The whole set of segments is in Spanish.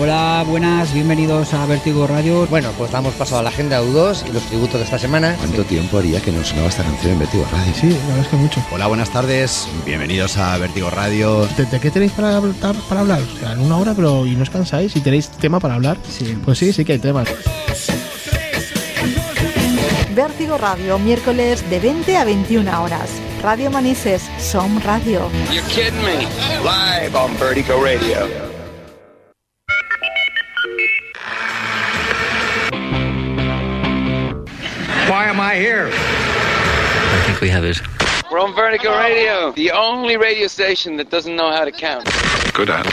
Hola, buenas, bienvenidos a Vértigo Radio. Bueno, pues damos paso a la agenda U2 y los tributos de esta semana. ¿Cuánto tiempo haría que no sonaba esta canción en Vértigo Radio? Sí, la verdad es que mucho. Hola, buenas tardes, bienvenidos a Vértigo Radio. ¿De, de qué tenéis para, hablar- para hablar? O sea, en una hora, pero ¿y no os cansáis? ¿Y tenéis tema para hablar? Sí. Pues sí, sí que hay temas. Vértigo Radio, miércoles de 20 a 21 horas. Radio Manises, Som Radio. You're kidding me. Live on Vertigo Radio. I here? I think we have it. We're on Vertigo Radio, the only radio station that doesn't know how to count. Good at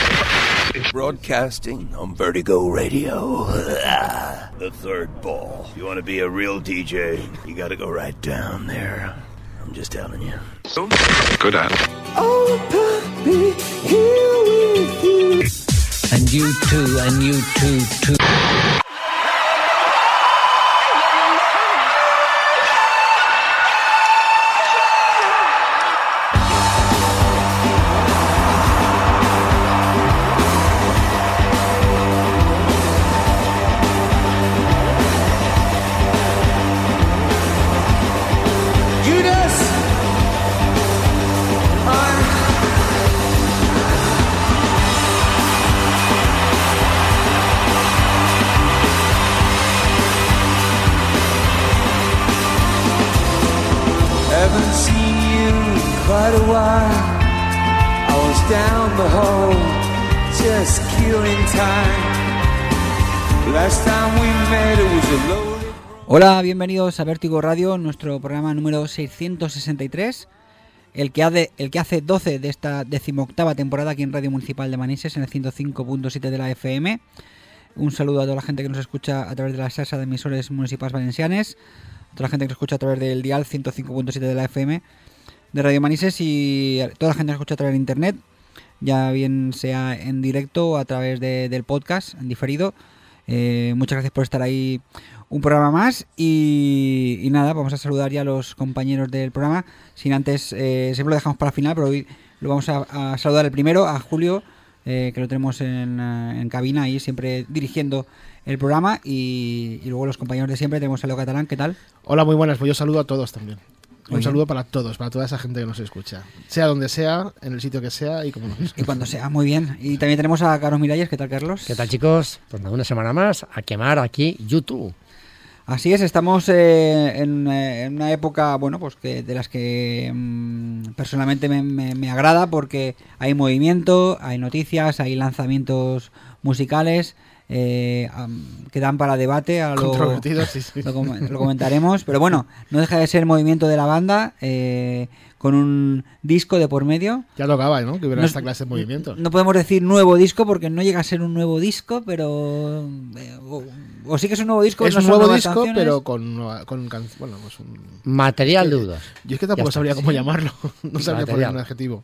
Broadcasting on Vertigo Radio. Ah, the third ball. You want to be a real DJ, you got to go right down there. I'm just telling you. Good at And you too, and you too, too. Down the hall, just killing time. Last time we met, it was a. Hola, bienvenidos a Vértigo Radio, nuestro programa número 663, el que hace, el que hace 12 de esta decimoctava temporada aquí en Radio Municipal de Manises, en el 105.7 de la FM. Un saludo a toda la gente que nos escucha a través de la salsa de emisores municipales valencianes, a toda la gente que nos escucha a través del dial 105.7 de la FM de Radio Manises y a toda la gente que nos escucha a través de internet, ya bien sea en directo o a través de- del podcast, en diferido. Eh, muchas gracias por estar ahí un programa más y, nada, vamos a saludar ya a los compañeros del programa. Sin antes, eh, siempre lo dejamos para el final, pero hoy lo vamos a, saludar el primero, a Julio, eh, que lo tenemos en, en cabina ahí, siempre dirigiendo el programa. Y, y luego los compañeros de siempre, tenemos a Leo Catalán, ¿qué tal? Hola, muy buenas. Pues yo saludo a todos también. Un saludo para todos, para toda esa gente que nos escucha. Sea donde sea, en el sitio que sea y como nos Y escucha. cuando sea, muy bien. Y también tenemos a Carlos Miralles, ¿qué tal, Carlos? ¿Qué tal, chicos? Pues nada, una semana más a quemar aquí YouTube. Así es, estamos eh, en, eh, en una época, bueno, pues que de las que mm, personalmente me, me- me agrada porque hay movimiento, hay noticias, hay lanzamientos musicales eh, que dan para debate. A lo, Controvertidos, sí, sí. lo, com- lo comentaremos, pero bueno, no deja de ser movimiento de la banda eh, con un disco de por medio. Ya tocaba, ¿no? Que hubiera No- esta clase de movimientos. No podemos decir nuevo disco porque no llega a ser un nuevo disco, pero eh, o, o sí que es un nuevo disco. es no un nuevo disco, canciones. pero con, con can- bueno, pues un... Material de dudas. Yo es que tampoco sabría cómo llamarlo. No sabría poner un adjetivo.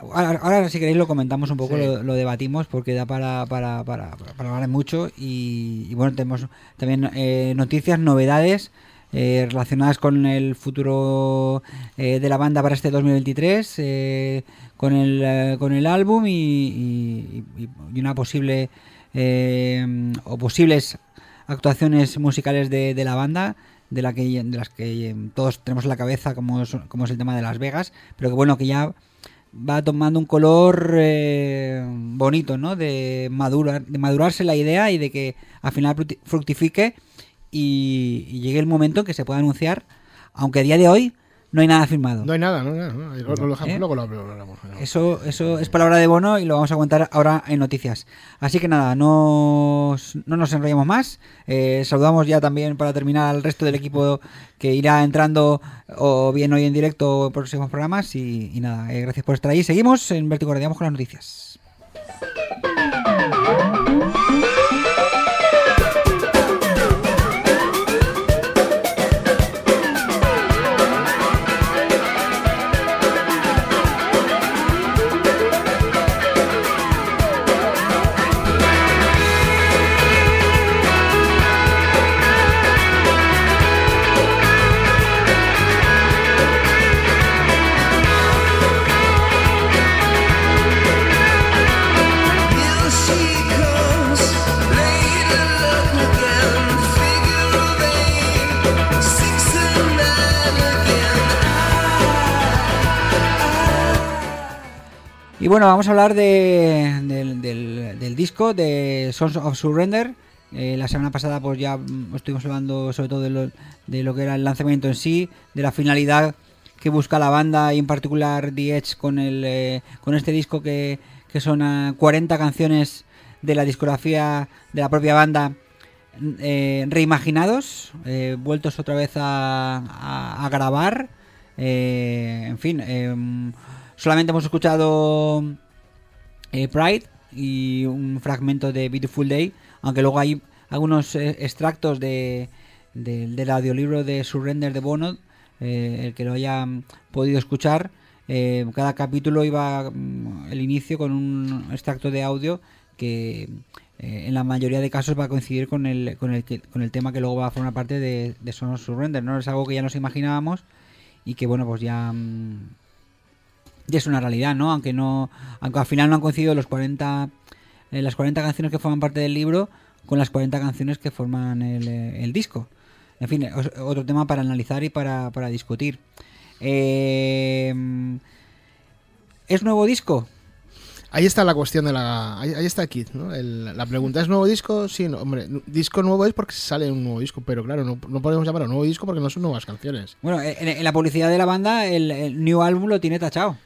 Ahora, ahora, si queréis lo comentamos un poco, Sí. lo, lo debatimos porque da para, para, para, para hablar mucho y, y bueno, tenemos también eh, noticias, novedades eh, relacionadas con el futuro eh, de la banda para este 2023, eh, con, el, eh, con el álbum y, y- y- una posible eh, o posibles actuaciones musicales de, de la banda de la que de las que todos tenemos en la cabeza como es, como es el tema de Las Vegas pero que bueno que ya va tomando un color eh, bonito no de madurar de madurarse la idea y de que al final fructi- fructifique y llegue el momento en que se pueda anunciar aunque a día de hoy no hay nada firmado No hay nada, no, no, no. Lo, lo dejamos, ¿Eh? luego lo hablamos. eso, eso es palabra de bono y lo vamos a contar ahora en noticias. Así que nada, no, no nos enrollamos más. Eh, saludamos ya también para terminar al resto del equipo que irá entrando o bien hoy en directo o en próximos programas. Y, y nada, eh, gracias por estar ahí. Seguimos en Vértigo Radio, vamos con las noticias. Y bueno, vamos a hablar de, del, del- del disco de Sons of Surrender. Eh, la semana pasada pues ya estuvimos hablando sobre todo de lo, de lo que era el lanzamiento en sí, de la finalidad que busca la banda y en particular The Edge con, el, eh, con este disco que, que son ah, 40 canciones de la discografía de la propia banda eh, reimaginados, eh, vueltos otra vez a, a- a grabar. eh, en fin, solamente hemos escuchado eh, Pride y un fragmento de Beautiful Day, aunque luego hay algunos eh, extractos de, de- del audiolibro de Surrender de Bono, eh, el que lo haya mm, podido escuchar. cada capítulo iba mm, el inicio con un extracto de audio que en la mayoría de casos va a coincidir con el, con el, con el tema que luego va a formar parte de, de Son of Surrender. ¿no? Es algo que ya nos imaginábamos y que bueno pues ya ya es una realidad, ¿no? Aunque no, aunque al final no han coincidido los 40, eh, las 40 canciones que forman parte del libro con las 40 canciones que forman el, eh, el disco. En fin, os- otro tema para analizar y para, para discutir. Eh, ¿Es nuevo disco? Ahí está la cuestión de la. Ahí, ahí está Kid, ¿no? El- la pregunta: ¿es nuevo disco? Sí, no, hombre, disco nuevo es porque sale un nuevo disco, pero claro, no, no podemos llamarlo nuevo disco porque no son nuevas canciones. Bueno, en, en la publicidad de la banda el, el New Album lo tiene tachado.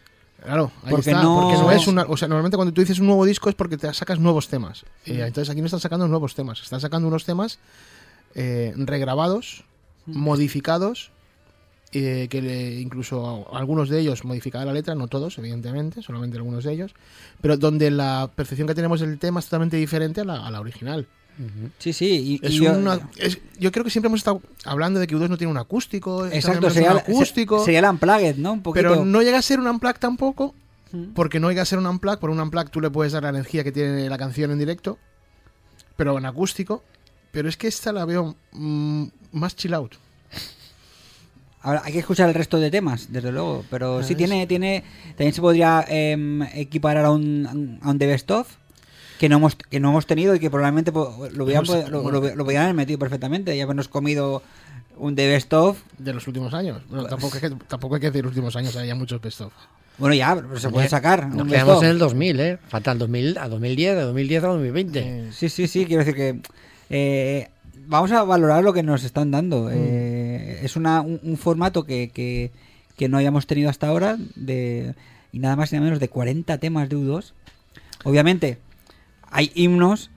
Claro, ahí Porque está, no- porque no es una. O sea, normalmente cuando tú dices un nuevo disco es porque te sacas nuevos temas. Eh, entonces aquí no están sacando nuevos temas, están sacando unos temas eh, regrabados, modificados, eh, que le- incluso algunos de ellos modificada la letra, no todos, evidentemente, solamente algunos de ellos, pero donde la percepción que tenemos del tema es totalmente diferente a la, a la original. Sí, sí. Y, Es y yo- una- es- yo creo que siempre hemos estado hablando de que U2 no tiene un acústico. exacto, sería, un acústico. sería el Unplugged, ¿no? Un poquito. Pero no llega a ser un unplug tampoco, porque no llega a ser un unplug. Por un unplug tú le puedes dar la energía que tiene la canción en directo, pero en acústico. Pero es que esta la veo mm, más chill out. Ahora, hay que escuchar el resto de temas, desde luego. Pero sí tiene, tiene. También se podría em, equiparar a un, a un The Best Of, que no hemos, que no hemos tenido y que probablemente po- lo hubieran, Hemos- lo, lo- lo hubieran haber metido perfectamente. Ya habernos comido un The Best Of. De los últimos años. Bueno, tampoco, hay que, tampoco hay que decir últimos años, hay muchos best of. Bueno, ya, pero se puede sacar. Nos quedamos en el 2000, ¿eh? Falta el 2000, a 2010, de 2010 a 2020. Sí, sí, sí, quiero decir que eh, vamos a valorar lo que nos están dando. Eh, es una, un, un formato que, que, que no hayamos tenido hasta ahora de y nada más y nada menos de 40 temas de U2. Obviamente hay himnos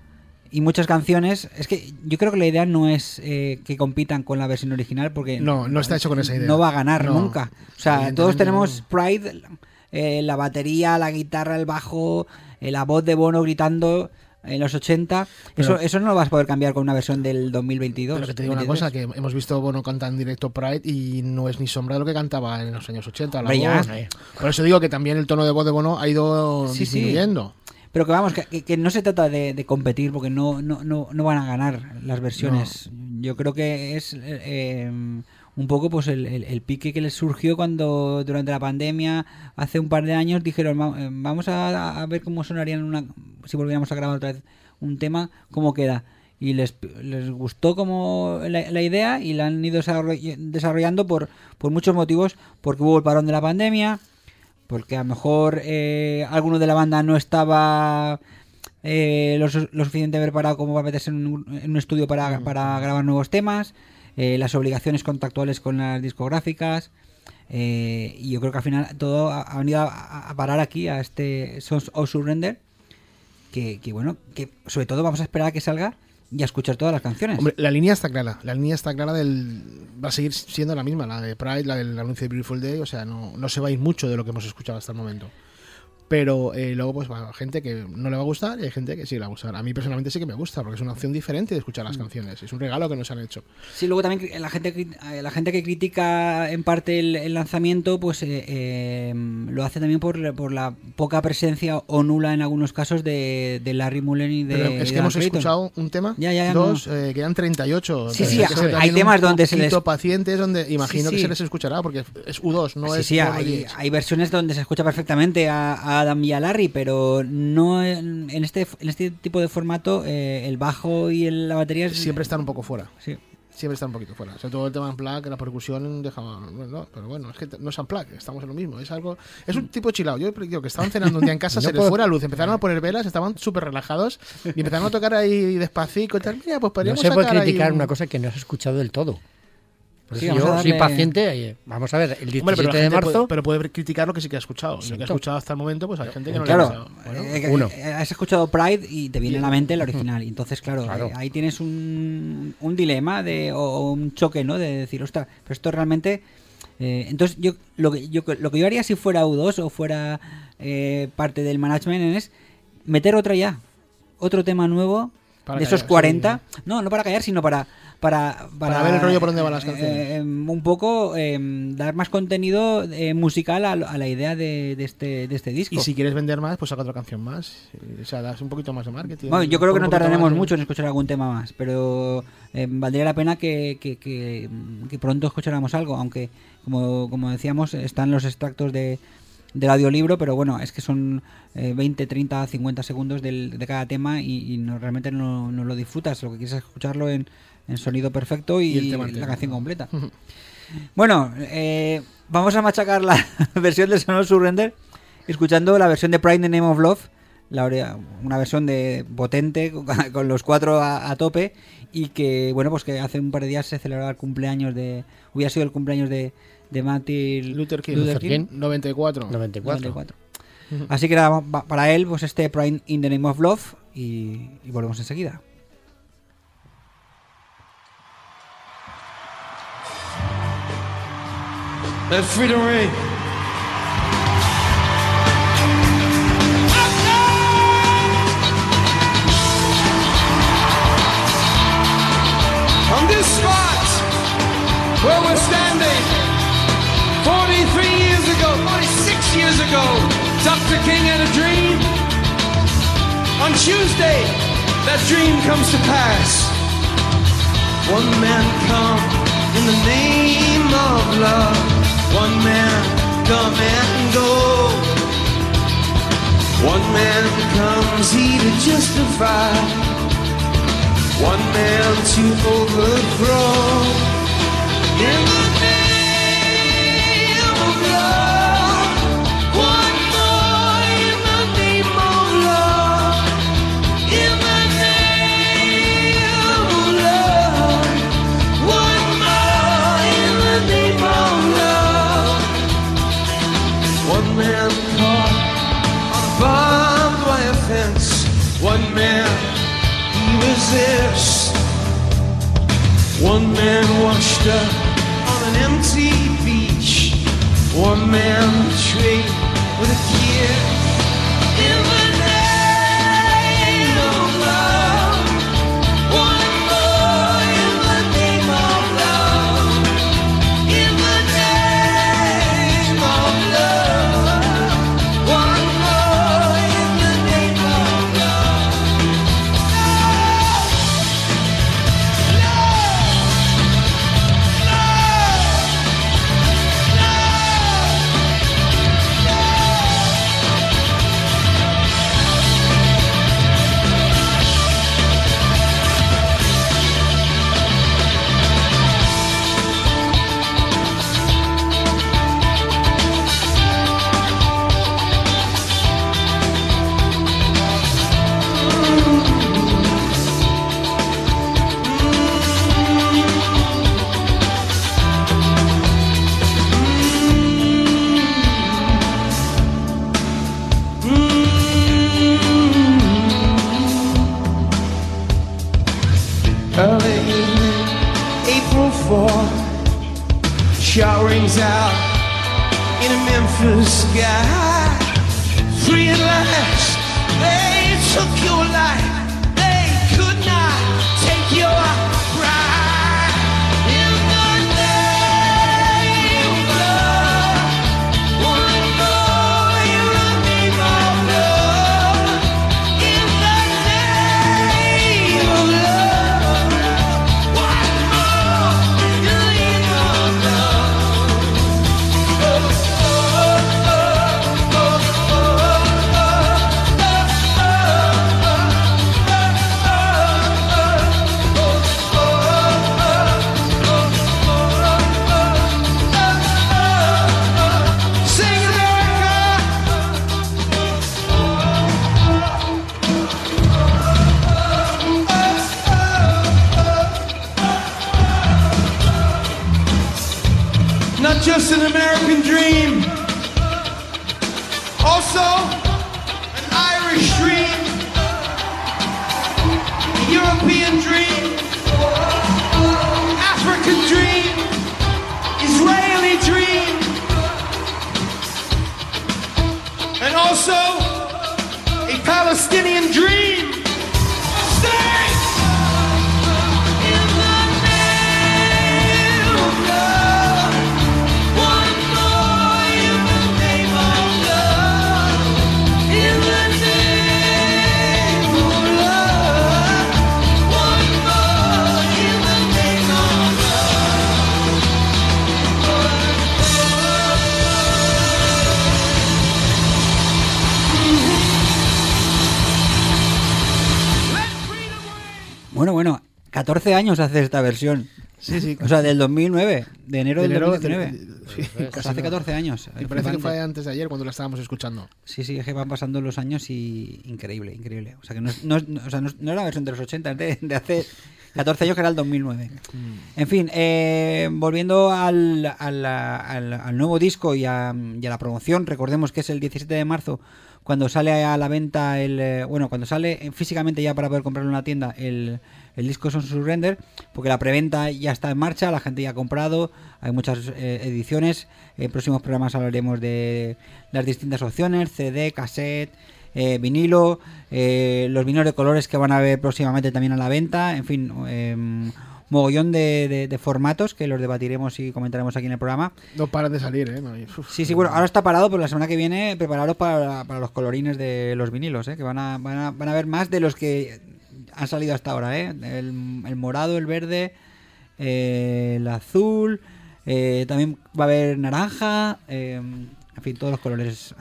y muchas canciones. Es que yo creo que la idea no es eh, que compitan con la versión original porque No, no está hecho con esa idea. no va a ganar No, nunca. O sea, todos tenemos. Pride, eh, la batería, la guitarra, el bajo, eh, la voz de Bono gritando en los 80. Pero- eso, eso no lo vas a poder cambiar con una versión del 2022. Pero que te digo una 23. cosa, que hemos visto Bono cantar en directo Pride y no es ni sombra de lo que cantaba en los años 80. La voz. Por eso digo que también el tono de voz de Bono ha ido Sí, sí. Pero que vamos, que, no se trata de, de competir porque no, no, no, no van a ganar las versiones. Yo creo que es eh, un poco pues el, el- el pique que les surgió cuando durante la pandemia, hace un par de años, dijeron "Va- eh, vamos a, a ver cómo sonarían una, si volviéramos a grabar otra vez un tema, cómo queda. Y les, les gustó como la, la idea y la han ido desarroll- desarrollando por, por muchos motivos, porque hubo el parón de la pandemia, porque a lo mejor eh, alguno de la banda no estaba eh, lo, lo suficientemente preparado como para meterse en un, en un estudio para, para grabar nuevos temas, eh, las obligaciones contractuales con las discográficas. eh, y yo creo que al final todo ha, ha venido a, a parar aquí, a este Sons of Surrender. Que, que bueno, que sobre todo vamos a esperar a que salga y a escuchar todas las canciones. Hombre, la línea está clara. La línea está clara del. Va a seguir siendo la misma, la de Pride, la del anuncio de Beautiful Day. O sea, no, no se va a ir mucho de lo que hemos escuchado hasta el momento. Pero eh, luego, pues, va, gente que no le va a gustar y hay gente que sí le va a gustar. A mí personalmente sí que me gusta, porque es una opción diferente de escuchar las canciones. Es un regalo que nos han hecho. Sí, luego también la gente eh, la gente que critica en parte el, el lanzamiento, pues eh, eh, lo hace también por, por la poca presencia o nula en algunos casos de, de Larry Mullen y de Pero es de que hemos Clayton. escuchado un tema, Ya, ya, ya, dos, eh, que eran 38. Sí, sí, hay temas donde se les- pacientes, donde imagino Sí, que se les escuchará, porque es U2, no sí, es. sí, hay, hay versiones donde se escucha perfectamente a, a Adam y a Larry, pero no en, en este en este tipo de formato eh, el bajo y el- la batería es- Siempre están un poco fuera. Sí. siempre está un poquito fuera. Sobre todo el tema Unplugged, la percusión dejaba. No, pero bueno, es que no es Unplugged, estamos en lo mismo. Es algo. Es un tipo chilado. Yo digo que estaban cenando un día en casa, No se les puedo- fue la luz, empezaron a poner velas, estaban súper relajados y empezaron a tocar ahí despacito y tal. Mira, pues No podríamos se puede ahí criticar un- una cosa que no has escuchado del todo. Por Sí, yo soy darle- paciente. eh, Vamos a ver, el 17 Hombre, pero, de marzo. puede, pero puede criticar lo que sí que ha escuchado. Lo que ha escuchado hasta el momento, pues hay gente que no le ha Claro. Bueno, eh, que- uno. eh, has escuchado Pride y te viene a la mente el original. Y entonces, claro, Claro. eh, ahí tienes un, un dilema de, o, o un choque, ¿no? De decir, ostras, pero esto realmente. eh, entonces, yo lo, que yo lo que yo haría si fuera U2 o fuera eh, parte del management es meter otra ya. Otro tema nuevo Para de esos callar, 40. No, no para callar, sino para. Para, Para ver el rollo por dónde van las eh, canciones. eh, un poco eh, dar más contenido eh, musical a, la idea de, de este, de este disco. Y si quieres vender más, pues saca otra canción más. O sea, das un poquito más de marketing. Bueno, yo creo que no tardaremos mucho en escuchar algún tema más, pero eh, valdría la pena que, que- que- que pronto escucháramos algo, aunque como, como decíamos están los extractos de, del audiolibro, pero bueno, es que son eh, 20, 30, 50 segundos del- de cada tema y, y no, realmente no, no lo disfrutas, lo que quieres es escucharlo en, en sonido perfecto y, Y el tema la canción completa. Bueno, eh, vamos a machacar la versión de Sonor Surrender escuchando la versión de Pride in the Name of Love, la una versión de potente con, con los cuatro a, a tope y que bueno pues que hace un par de días se celebraba el cumpleaños de hubiera sido el cumpleaños de, de Martin Luther King. Luther King. 94. 94. 94. Así que pa- para él pues este Pride in the Name of Love y, y volvemos enseguida. Let freedom ring. On this spot where we're standing, years ago, Dr. King had a dream. On Tuesday, that dream comes to pass. One man come in the name of love. One man come and go. One man comes he to justify. One man to overthrow. In the name resists. One man washed up on an empty beach. One man betrayed with a kiss. Also, an Irish dream. A European dream. African dream. Israeli dream. And also, a Palestinian dream. 14 años hace esta versión. Sí, sí. O sea, del 2009, de enero De del enero 2019. de- sí, Pues casi hace nada. 14 años. Me parece que fue antes de ayer cuando la estábamos escuchando. Sí, sí, es que van pasando los años y increíble, increíble. O sea, que no, es- no es- o sea, no es- no era la versión de los 80, es de, de hace 14 años que era el 2009. En fin, eh, volviendo al, al- al- al nuevo disco y a, y a la promoción, recordemos que es el 17 de marzo cuando sale a la venta el... eh, bueno, cuando sale físicamente ya para poder comprarlo en la tienda el, el disco Son Surrender, porque la preventa ya está en marcha, la gente ya ha comprado, hay muchas eh, ediciones. En próximos programas hablaremos de las distintas opciones, CD, cassette, eh, vinilo, eh, los vinilos de colores que van a ver próximamente también a la venta, en fin, eh, mogollón de, de- de formatos que los debatiremos y comentaremos aquí en el programa. No paran de salir, ¿eh? Uf. Sí, sí, bueno, ahora está parado, pero la semana que viene prepararos para, para los colorines de los vinilos, ¿eh? que van a, van, a, van a ver más de los que han salido hasta ahora. ¿eh? El, el morado, el verde, eh, el azul, eh, también va a haber naranja, eh, en fin, todos los colores,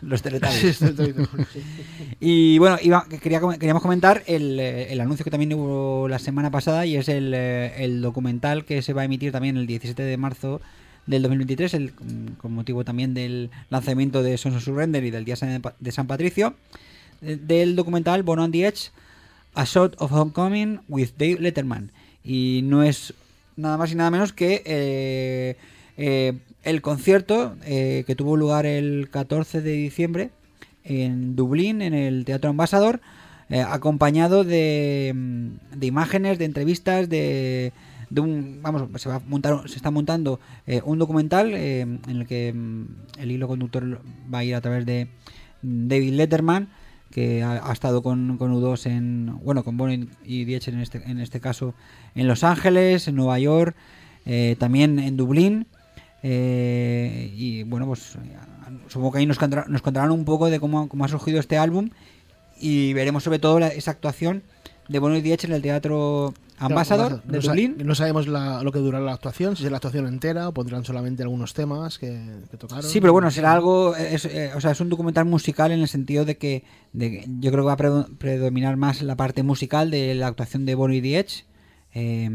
los sí. Y bueno, iba- quería, com- queríamos comentar el, el anuncio que también hubo la semana pasada y es el, el documental que se va a emitir también el 17 de marzo del 2023, el, mm, con motivo también del lanzamiento de Sons of Surrender y del Día de San Patricio, del documental Born on the Edge, A Shot of Homecoming with Dave Letterman. Y no es nada más y nada menos que eh, eh, el concierto eh, que tuvo lugar el 14 de diciembre en Dublín, en el Teatro Ambassador, eh, acompañado de, mm, de imágenes, de entrevistas, de, de un, vamos, se va a montar, se está montando un documental en el que mm, el hilo conductor va a ir a través de mm, David Letterman, que ha, estado con, con U2 en, bueno, con Bono y Diech en este, en este caso en Los Ángeles, en Nueva York, eh, también en Dublín. eh, y bueno, pues supongo que ahí nos, contará- nos contarán un poco de cómo, cómo ha surgido este álbum y veremos sobre todo esa actuación de Bono y Diech en el Teatro Ambassador de no, Dublín. no sabemos la- lo que durará la actuación, si es la actuación entera o pondrán solamente algunos temas que, que tocaron. Sí, pero bueno, será algo, es, eh, o sea, es un documental musical en el sentido de que, de que yo creo que va a predo- predominar más la parte musical de la actuación de Bono y Edge, eh,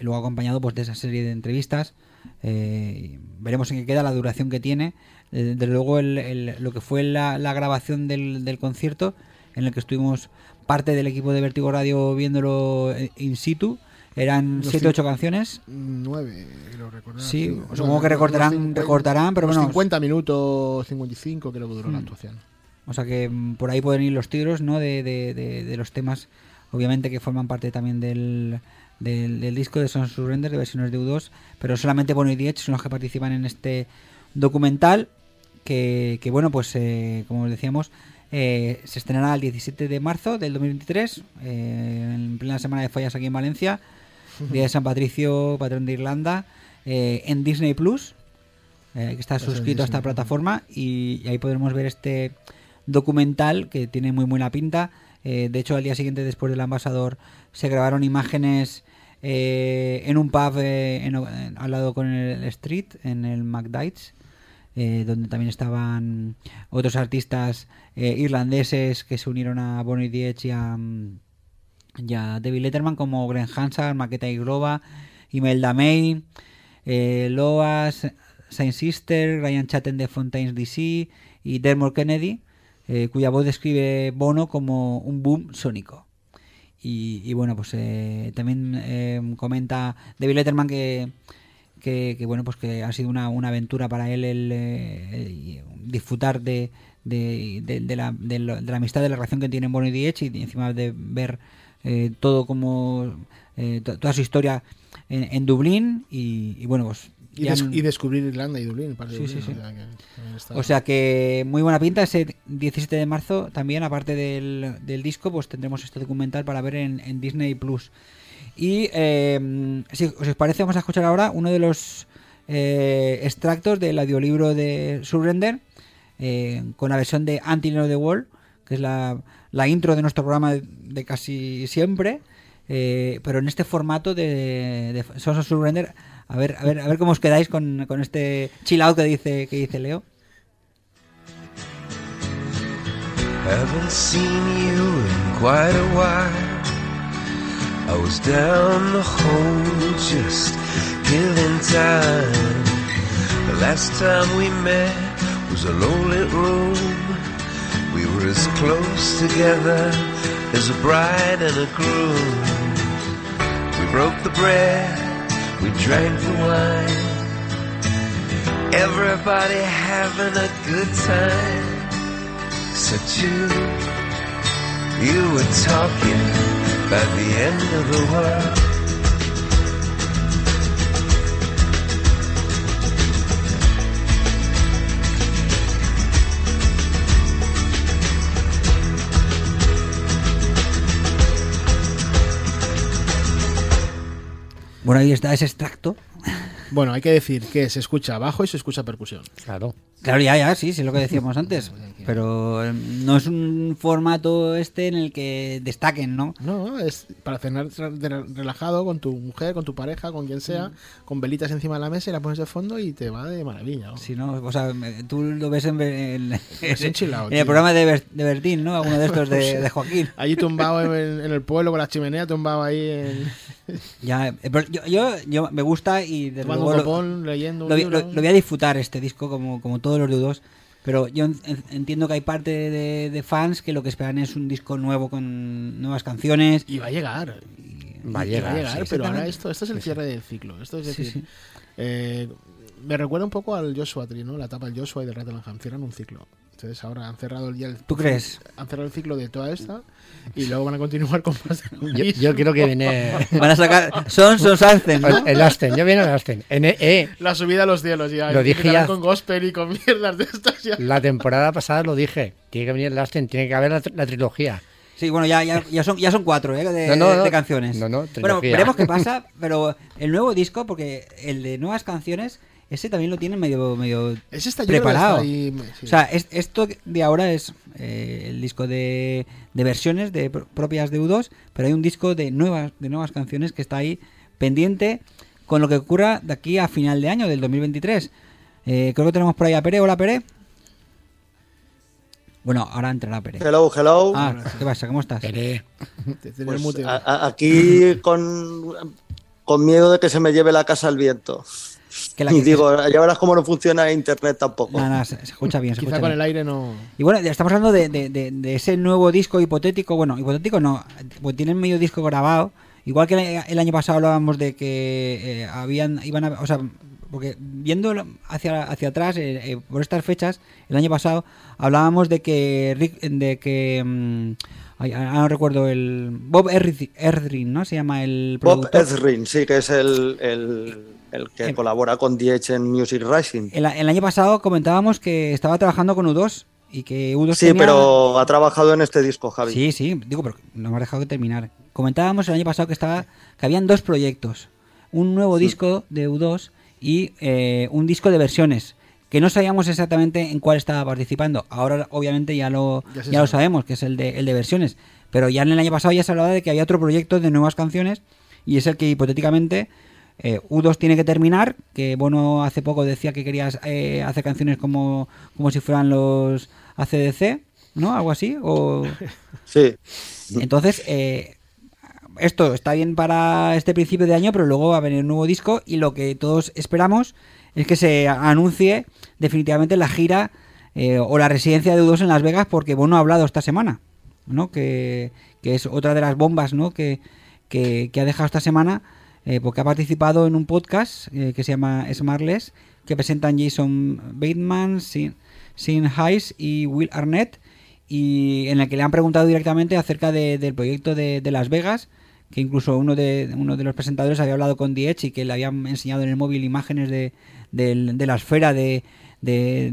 luego acompañado pues de esa serie de entrevistas. eh, veremos en qué queda la duración que tiene. Desde luego el- el- lo que fue la, la grabación del, del concierto, en el que estuvimos parte del equipo de Vertigo Radio viéndolo eh, in situ, eran Los 7 cin- ocho canciones. Nueve, creo recordar. Sí, supongo que recortarán, 50 recortarán, pero bueno. 50 minutos, 55 creo que duró la Mm. actuación. O sea que mm, por ahí pueden ir los tiros, ¿no? De, de- de- de los temas, obviamente que forman parte también del, del, del disco de Sons Surrender, de versiones de U2, pero solamente Bono y Diech son los que participan en este documental, que, que bueno, pues eh, como decíamos, eh, se estrenará el 17 de marzo del 2023, eh, en plena semana de fallas aquí en Valencia, Día de San Patricio, patrón de Irlanda, eh, en Disney Plus, que está suscrito a esta plataforma y, y ahí podremos ver este documental que tiene muy buena pinta. De hecho, al día siguiente, después del ambasador, se grabaron imágenes en un pub en- en- al lado con el Street, en el McDites, eh, donde también estaban otros artistas eh, irlandeses que se unieron a Bonnie Diech y a, mm, y a David Letterman, como Glenn Hansard, Maqueta y Globa, Imelda May, eh, Loas, Saint Sister, Ryan Chatten de Fontaines DC y Dermot Kennedy, eh, cuya voz describe Bono como un boom sónico. Y, bueno, pues eh, también eh, comenta David Letterman que, que, bueno, pues que ha sido una, una aventura para él el, eh, el disfrutar de, de, de- de la, de, lo- de la amistad, de la relación que tienen Bono y Diech y encima de ver eh, todo como eh, to- toda su historia en, en Dublín y, y bueno, pues Y, des- han- y descubrir Irlanda y Dublín. Sí, sí, Dublín, sí. o sea que también está- O sea que muy buena pinta ese 17 de marzo también, aparte del, del disco, pues tendremos este documental para ver en, en Disney Plus. Y eh, si os parece, vamos a escuchar ahora uno de los eh, extractos del audiolibro de Surrender eh, con la versión de Anti the Wall, que es la, la intro de nuestro programa de, de casi siempre. eh, pero en este formato de, de of Surrender, a ver, a ver, a ver cómo os quedáis con, con este chill out que dice, que dice Leo. Haven't seen you in quite a while. I was down the hole just killing time. The last time we met was a lonely room. We were as close together as a bride and a groom. We broke the bread, we drank the wine. Everybody having a good time. Except you, you were talking about the end of the world. Bueno, ahí está ese extracto. Bueno, hay que decir que se escucha bajo y se escucha percusión. Claro. Claro, ya, ya, sí, sí, es lo que decíamos antes. Pero eh, no es un formato este en el que destaquen, ¿no? No, es para cenar relajado con tu mujer, con tu pareja, con quien sea, con velitas encima de la mesa y la pones de fondo y te va de maravilla. ¿no? Si no, o sea, tú lo ves en, en- Es en el programa de, Ber- de Bertín, ¿no? Alguno de estos de, Joaquín. Allí tumbado en, en el pueblo con la chimenea, tumbado ahí en, Ya, eh, pero yo, yo, yo me gusta y luego lo- copón, leyendo un lo, voy- libro. lo- lo voy a disfrutar este disco como, como todos los dudos. Pero yo en- en- entiendo que hay parte de, de fans que lo que esperan es un disco nuevo con nuevas canciones. Y va a llegar. Va a Y llegar, sí, pero ahora esto, esto es el cierre del ciclo. Esto es decir, sí. eh, me recuerda un poco al Joshua Tree, ¿no? La etapa del Joshua y del Rattleham. Cierran un ciclo. Entonces ahora han cerrado ya el, ¿Tú crees? Han cerrado el ciclo de toda esta y luego van a continuar con más Yo, yo creo que viene. Van a sacar Sons of Ascen, ¿no? El, Aston, yo viene el Aston. En, eh, La subida a los cielos ya. Lo dije ya. con gospel y con mierdas de estas ya. la temporada pasada lo dije. Tiene que venir el Aston, tiene que haber la, la trilogía. Sí, bueno, ya, ya, ya, son, ya son cuatro ¿eh? de, No, no, no. de canciones. No, no, bueno, veremos qué pasa, pero el nuevo disco, porque el de nuevas canciones, ese también lo tienen medio, medio Ese está preparado. está ahí, sí. O sea, es- esto de ahora es eh, el disco de, de versiones de pro- propias de U2, pero hay un disco de nuevas, de nuevas canciones que está ahí pendiente con lo que ocurra de aquí a final de año, del 2023. Eh, creo que tenemos por ahí a Pere. Hola, Pere. Bueno, ahora entrará Pere. Hello, hello. Ah, ¿qué pasa? ¿Cómo estás? Pere. Pues, a- aquí con, con miedo de que se me lleve la casa al viento. Que la y que- digo, ya verás cómo no funciona internet tampoco. Nada, nada, se, se escucha bien. Se Quizá escucha con bien. el aire no. Y bueno, ya estamos hablando de, de- de- de ese nuevo disco hipotético. Bueno, hipotético no, pues tienen medio disco grabado. Igual que el, año pasado hablábamos de que eh, habían, iban a, o sea, porque viendo hacia, hacia atrás, eh, eh, por estas fechas, el año pasado hablábamos de que Rick, de que mm, ay, no recuerdo el Bob Erdrin, Erdrin, ¿no? Se llama el Bob productor. Ezrin, sí, que es el, el, el que colabora con DH en Music Rising. El, el año pasado comentábamos que estaba trabajando con U2 y que U2 Sí, tenía- pero ha trabajado en este disco, Javi. Sí, sí, digo, pero no me has dejado de terminar. Comentábamos el año pasado que estaba que habían dos proyectos, un nuevo disco de U2 y eh, un disco de versiones que no sabíamos exactamente en cuál estaba participando. Ahora obviamente ya lo Ya lo sabe. sabemos, que es el de el de versiones, pero ya en el año pasado ya se hablaba de que había otro proyecto de nuevas canciones y es el que hipotéticamente eh, U2 tiene que terminar, que Bono hace poco decía que quería eh, hacer canciones como, como si fueran los ACDC, ¿no? Algo así, o... Sí. Entonces, eh, esto está bien para este principio de año, pero luego va a venir un nuevo disco y lo que todos esperamos es que se anuncie definitivamente la gira eh, o la residencia de U2 en Las Vegas porque Bono ha hablado esta semana, ¿no? Que, que es otra de las bombas, ¿no? Que, que, que ha dejado esta semana eh, porque ha participado en un podcast eh, que se llama Smartless, que presentan Jason Bateman, Sin, Sin Hayes y Will Arnett, y en el que le han preguntado directamente acerca de- del proyecto de, Las Vegas, que incluso uno de, uno de los presentadores había hablado con Edge y que le habían enseñado en el móvil imágenes de, de la esfera de,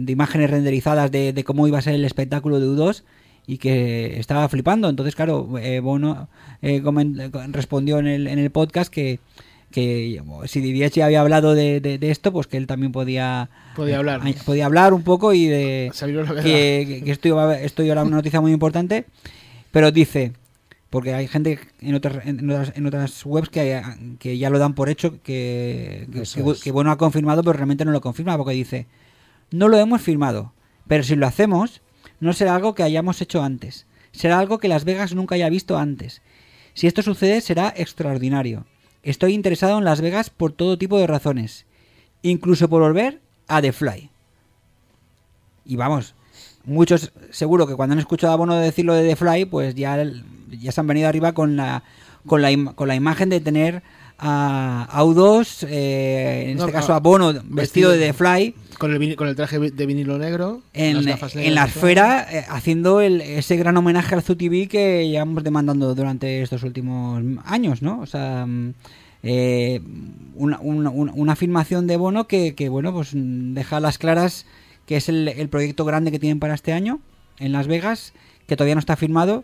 imágenes renderizadas de, de cómo iba a ser el espectáculo de U2 y que estaba flipando. Entonces, claro, eh, Bono eh, respondió en el, en el podcast que, que si ya había hablado de, de- de esto, pues que él también podía, Podía eh, hablar. a- podía hablar un poco y de verdad. que, esto, iba- esto era una noticia muy importante, pero dice, porque hay gente en otras, en otras, en otras webs que, que ya lo dan por hecho, que, que, que bueno ha confirmado, pero realmente no lo confirma, porque dice, no lo hemos firmado, pero si lo hacemos, no será algo que hayamos hecho antes, será algo que Las Vegas nunca haya visto antes. Si esto sucede, será extraordinario. Estoy interesado en Las Vegas por todo tipo de razones, incluso por volver a The Fly. Y vamos, muchos seguro que cuando han escuchado a Bono decirlo de The Fly, pues ya, ya se han venido arriba con la, con la, con la imagen de tener a, a U2, eh, en No, este caso a Bono vestido de The Fly, Con el, con el traje de vinilo negro. en, las en la esfera, eh, haciendo el, ese gran homenaje al ZUTV que llevamos demandando durante estos últimos años, ¿no? O sea, mm, eh, una, una, una- afirmación de Bono que, que, bueno, pues mm, deja a las claras que es el, el proyecto grande que tienen para este año en Las Vegas, que todavía no está firmado.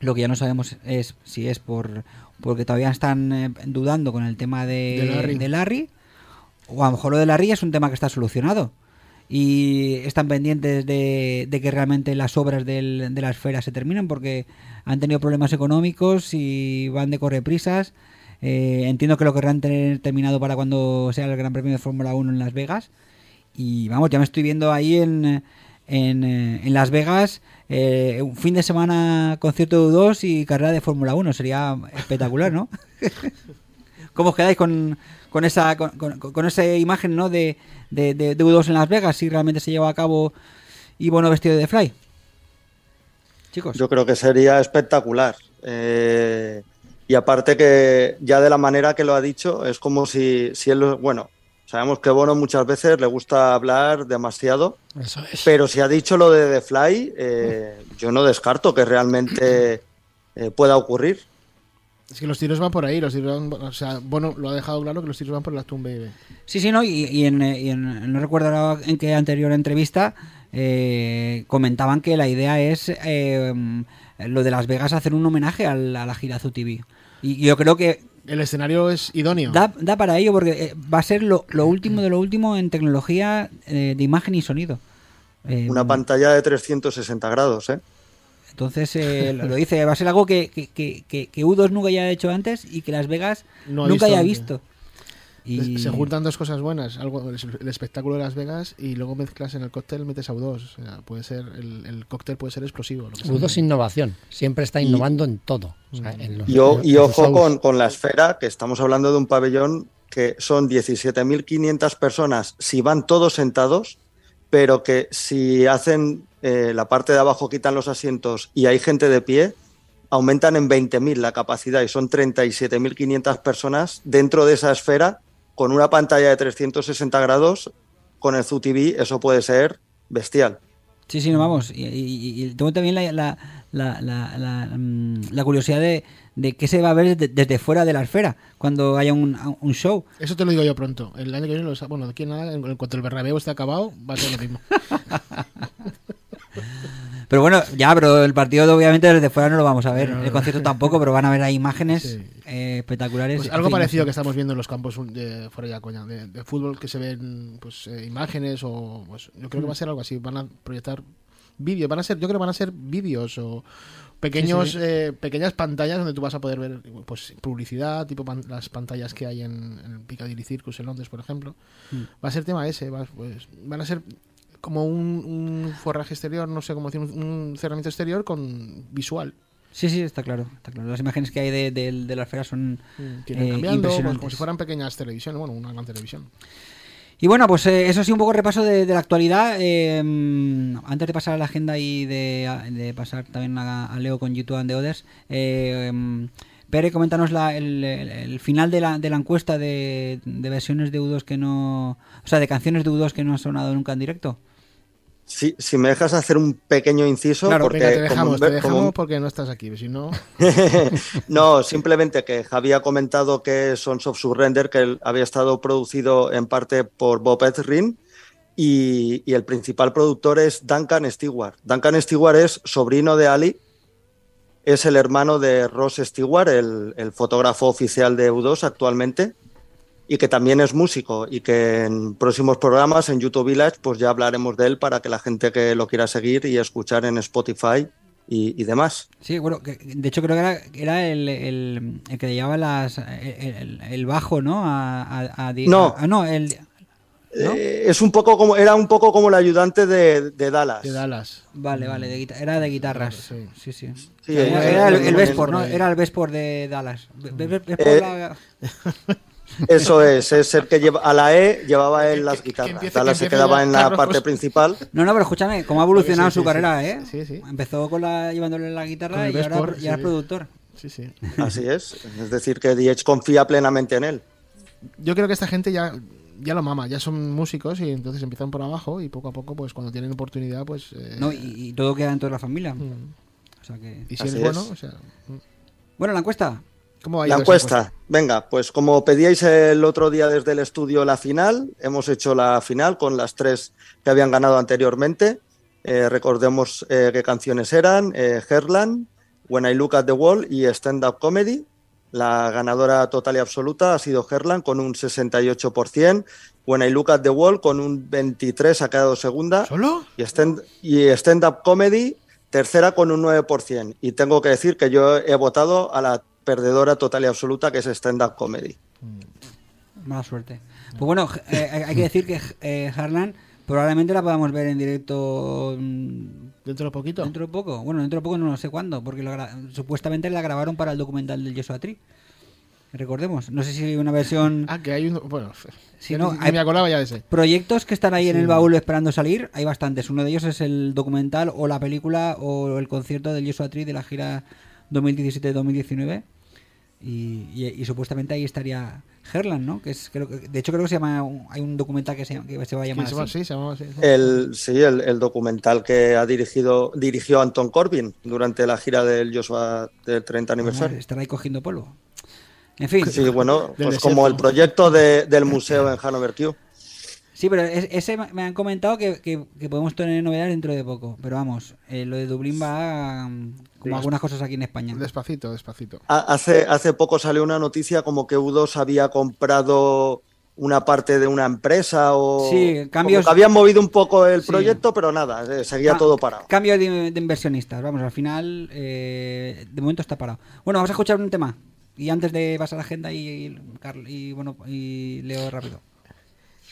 Lo que ya no sabemos es si es por porque todavía están eh, dudando con el tema de, De Larry. de Larry, o a lo mejor lo de Larry es un tema que está solucionado y están pendientes de, de que realmente las obras del- de la esfera se terminen porque han tenido problemas económicos y van de correprisas. Eh, entiendo que lo querrán tener terminado para cuando sea el Gran Premio de Fórmula 1 en Las Vegas. Y vamos, ya me estoy viendo ahí en, en, eh, en Las Vegas eh, un fin de semana concierto de U2 y carrera de Fórmula 1. Sería espectacular, ¿no? ¿Cómo os quedáis con, con esa con, esa imagen ¿no? de, de, de- de U2 en Las Vegas si realmente se lleva a cabo y bueno vestido de fly? Chicos. Yo creo que sería espectacular. Eh, y aparte que ya de la manera que lo ha dicho, es como si, si él, bueno, sabemos que Bono muchas veces le gusta hablar demasiado, Eso es. pero si ha dicho lo de The Fly, eh, yo no descarto que realmente eh, pueda ocurrir. Es que los tiros van por ahí, los tiros van, o sea, bueno, lo ha dejado claro que los tiros van por la Tomb Baby. Sí, sí, no, y, y en, eh, y en- no recuerdo ahora en qué anterior entrevista eh, comentaban que la idea es lo de Las Vegas hacer un homenaje al- a la gira TV. Y yo creo que El escenario es idóneo. da, da para ello porque eh, va a ser lo, lo último de lo último en tecnología eh, de imagen y sonido. Eh, Una pantalla de 360 grados, ¿eh? Entonces, eh, lo dice, va a ser algo que, que, que, que- que U2 nunca haya hecho antes y que Las Vegas No ha nunca visto haya antes. Y Se juntan dos cosas buenas, algo el espectáculo de Las Vegas y luego mezclas en el cóctel metes a U2, o sea, puede ser el, el cóctel puede ser explosivo. Lo que sea. U2 es innovación, siempre está innovando en todo. O sea, en los- Y, o- en y los ojo con, con la esfera, que estamos hablando de un pabellón que son 17.500 personas si van todos sentados, pero que si hacen eh, la parte de abajo, quitan los asientos y hay gente de pie, aumentan en 20.000 la capacidad y son 37.500 personas dentro de esa esfera con una pantalla de 360 grados, con el ZUTV, eso puede ser bestial. Sí, sí, no vamos. Y, y- y tengo también la, la, la, la- la, mm, la curiosidad de, de qué se va a ver desde, desde fuera de la esfera cuando haya un, un show. Eso te lo digo yo pronto. El año que viene, lo bueno, de aquí en nada, en en cuanto el Bernabéu esté acabado, va a ser lo mismo. Pero bueno, ya, pero el partido obviamente desde fuera no lo vamos a ver. No, no, El concierto tampoco, pero van a ver ahí imágenes Sí. eh, espectaculares. Pues algo parecido que estamos viendo en los campos de fuera ya coña, de, de fútbol que se ven pues eh, imágenes o pues, yo creo que va a ser algo así, van a proyectar vídeos, van a ser, yo creo que van a ser vídeos o pequeños Sí, sí. eh, pequeñas pantallas donde tú vas a poder ver pues publicidad, tipo pan- las pantallas que hay en, en el Piccadilly Circus en Londres, por ejemplo. Mm. Va a ser tema ese, va- pues, van a ser como un, un forraje exterior, no sé cómo decir, un, un cerramiento exterior con visual. Sí, sí, está claro, está claro. Las imágenes que hay de, de- de la esfera son irán eh, cambiando, pues, impresionantes. como si fueran pequeñas televisiones, bueno, una gran televisión. Y bueno, pues eh, eso sí, un poco repaso de, de la actualidad. Eh, mm, antes de pasar a la agenda y de, de pasar también a, a Leo con YouTube and the Others, mm, Pere, coméntanos la- el, el- el final de la, de la encuesta de, de versiones de U2 que no. O sea, de canciones de U2 que no han sonado nunca en directo. Si, si me dejas hacer un pequeño inciso, Claro, porque Venga, te como- dejamos, como- porque no estás aquí. Si no, no, simplemente que Javi ha comentado que Sons of Surrender, que había estado producido en parte por Bob Ezrin y, y el principal productor es Duncan Stewart. Duncan Stewart es sobrino de Ali, es el hermano de Ross Stewart, el, el fotógrafo oficial de U2 actualmente, y que también es músico y que en próximos programas en YouTube Village pues ya hablaremos de él para que la gente que lo quiera seguir y escuchar en Spotify y, y demás. Sí, bueno, que- de hecho creo que era, era el, el, el que le llevaba las, el, bajo, ¿no? A, a- a di- No. a- no, el, ¿no? Eh, es un poco como era un poco como el ayudante de, de Dallas. de Dallas. Vale, vale, de era de guitarras. Sí, sí. Sí, era, eh, era el, eh, el eh, Vespor, ¿no? eh, Era el Vespor de Dallas. Vespor Eh, la- Eso es, es el que lleva a la E llevaba él las que guitarras. empiece- que Dallas se quedaba en la Carlos. parte principal. No, no, pero escúchame, cómo ha evolucionado Sí, sí, su sí, carrera, sí. ¿eh? Sí, sí. Empezó con la, llevándole la guitarra y ahora ya es sí. productor. Sí, sí. Así es. Es decir, que Edge confía plenamente en él. Yo creo que esta gente ya, ya lo mama, ya son músicos y entonces empiezan por abajo y poco a poco, pues cuando tienen oportunidad, pues. eh, No, y, y todo queda dentro de la familia. Mm. O sea que... y si Así eres bueno, es. o sea. mm. Bueno, la encuesta. ¿Cómo ha La encuesta. Venga, pues como pedíais el otro día desde el estudio la final, hemos hecho la final con las tres que habían ganado anteriormente. Eh, recordemos eh, qué canciones eran: eh, Herland, When I Look at the Wall y Stand Up Comedy. La ganadora total y absoluta ha sido Herland con un 68%, When I Look at the Wall con un 23% ha quedado segunda ¿Solo? y Stand, y stand Up Comedy tercera con un 9%. Y tengo que decir que yo he votado a la perdedora total y absoluta que es Stand Up Comedy. Mala suerte. Pues bueno, eh, hay hay que decir que eh, Harlan probablemente la podamos ver en directo mm, ¿Dentro de poquito? dentro de poco. Bueno, dentro de poco no lo sé cuándo, porque lo supuestamente la grabaron para el documental del Joshua Tree. Recordemos. No sé si una versión... Ah, que hay un. Bueno, Si no, hay- me acordaba ya de ese. Proyectos que están ahí en el baúl esperando salir, hay bastantes. Uno de ellos es el documental o la película o el concierto del Joshua Tree de la gira 2017-2019. Y, y- y supuestamente ahí estaría Herland, ¿no? Que es, creo que, de hecho, creo que se llama. Hay un documental que se, que se va a llamar Sí, se llama. El, sí, el, el documental que ha dirigido dirigió Anton Corbin durante la gira del Joshua del 30 aniversario. Estará ahí cogiendo polvo. En fin. Sí, bueno, pues como el proyecto de- del museo en Hanover Q. Sí, pero es- ese me han comentado que, que- que podemos tener novedades dentro de poco. Pero vamos, eh, lo de Dublín va mm, como Sí. algunas cosas aquí en España. Despacito, despacito. Ha- Hace, hace poco salió una noticia como que U2 había comprado una parte de una empresa o Sí, cambios- como que habían movido un poco el Sí. proyecto, pero nada, eh, seguía Ca- todo parado. Cambio de, de inversionistas. Vamos, al final, eh, de momento está parado. Bueno, vamos a escuchar un tema. Y antes de pasar a la agenda y, y, Carl- y, bueno, y leo rápido.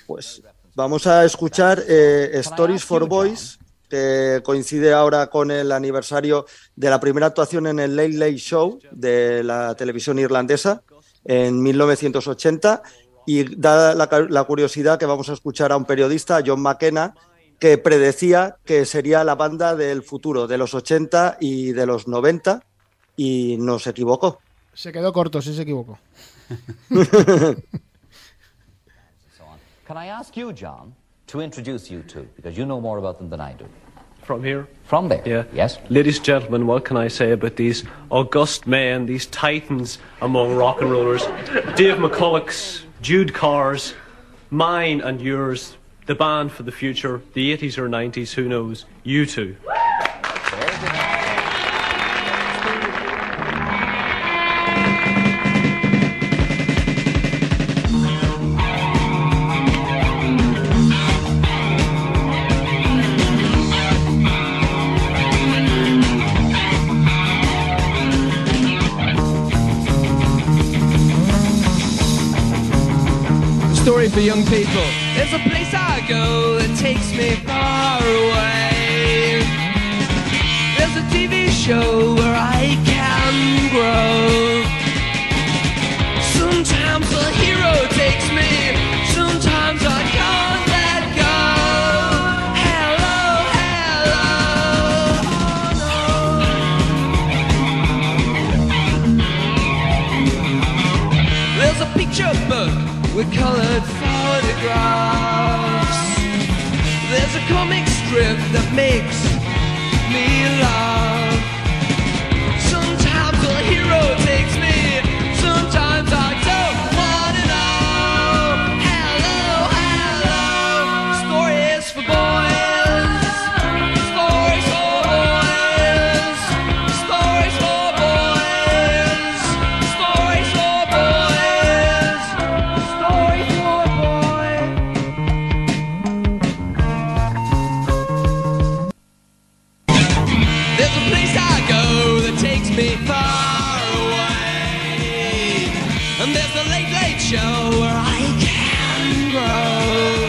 Pues vamos a escuchar eh, Stories for Boys, que coincide ahora con el aniversario de la primera actuación en el Late Late Show de la televisión irlandesa en 1980. Y da la, ca- la curiosidad que vamos a escuchar a un periodista, John McKenna, que predecía que sería la banda del futuro, de los 80 y de los 90, y no se equivocó. Se quedó corto, sí se equivocó. Can I ask you, John, to introduce you two? Because you know more about them than I do. From here? From there? Yeah. Yes? Ladies and gentlemen, what can I say about these august men, these titans among rock and rollers? Dave McCulloch's, Jude Carr's, mine and yours, the band for the future, the 80s or 90s, who knows? You two. for young people. There's a place I go that takes me far away. There's a TV show where I can grow. Sometimes a hero takes me, sometimes I can't let go. Hello, hello. There's a picture book with colored photographs. There's a comic strip that makes me laugh. And there's the late, late show where I can grow.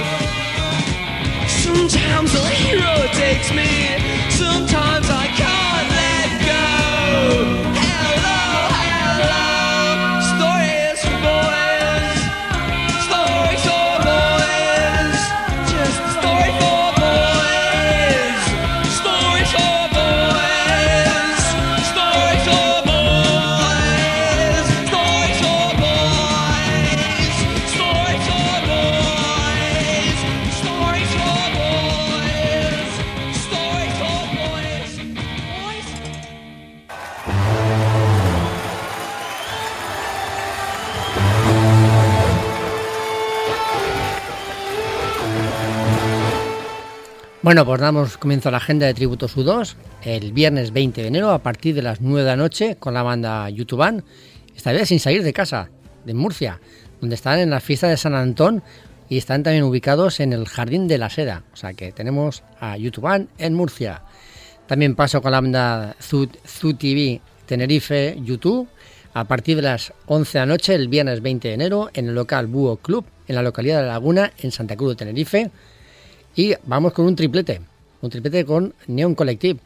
Sometimes a hero takes me, sometimes Bueno, pues damos comienzo a la agenda de Tributos U2 el viernes 20 de enero a partir de las 9 de la noche con la banda YouTuban, esta vez sin salir de casa, de Murcia, donde están en la fiesta de San Antón y están también ubicados en el Jardín de la Seda. O sea que tenemos a YouTuban en Murcia. También paso con la banda Zoo, Zoo TV Tenerife YouTube a partir de las 11 de la noche el viernes 20 de enero en el local Búho Club en la localidad de Laguna en Santa Cruz de Tenerife. Y vamos con un triplete, un triplete con Neon Collective.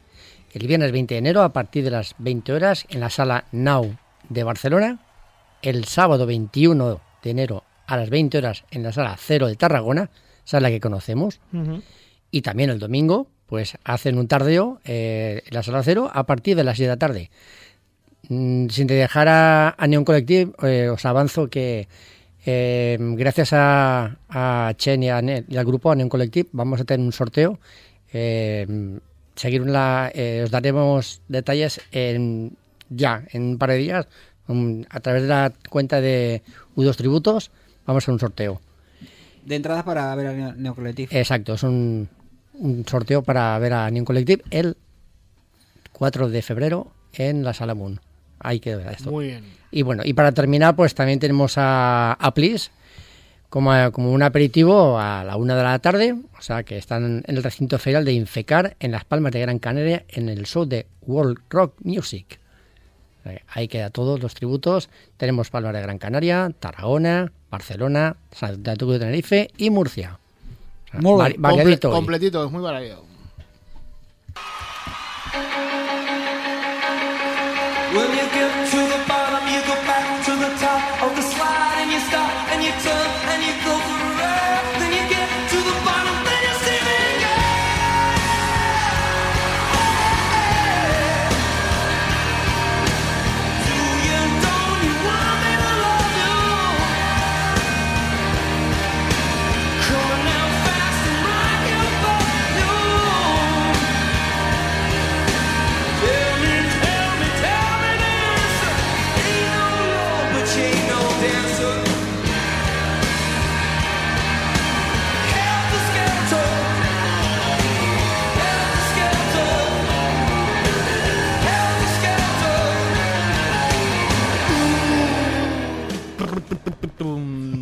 El viernes 20 de enero a partir de las 20 horas en la sala Now de Barcelona. El sábado 21 de enero a las 20 horas en la sala Cero de Tarragona, sala que conocemos. Y también el domingo, pues hacen un tardeo eh, en la sala Cero a partir de las 7 de la tarde. Mm, sin dejar a, a Neon Collective, eh, os avanzo que eh, gracias a, a Chen y, a y al grupo, a Neon Collective, vamos a tener un sorteo. Eh, seguir la, eh, os daremos detalles en, ya, en un par de días, um, a través de la cuenta de U2 Tributos, vamos a hacer un sorteo. De entrada para ver a Neo- Neocollective. Exacto, es un, un sorteo para ver a Neon Collective el 4 de febrero en la Sala Moon. Ahí queda esto. Muy bien. Y bueno, y para terminar, pues también tenemos a, a Plis como, como un aperitivo a la una de la tarde, o sea que están en el recinto ferial de Infecar en Las Palmas de Gran Canaria en el show de World Rock Music. Ahí queda todos los tributos. Tenemos Palmas de Gran Canaria, Tarragona, Barcelona, Santa Cruz de Tenerife y Murcia. O sea, Muy vari- variadito Comple- hoy. completito, es muy variado.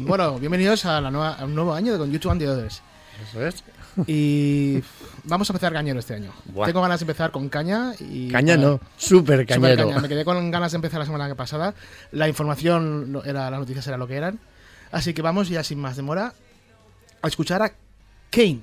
Bueno, bienvenidos a, la nueva, a un nuevo año de con YouTube and the Others. Eso es. Y vamos a empezar cañero este año. Buah. Tengo ganas de empezar con caña y. Caña no, súper cañero. caña. Me quedé con ganas de empezar la semana pasada. La información era, las noticias era lo que eran. Así que vamos ya sin más demora a escuchar a Kane.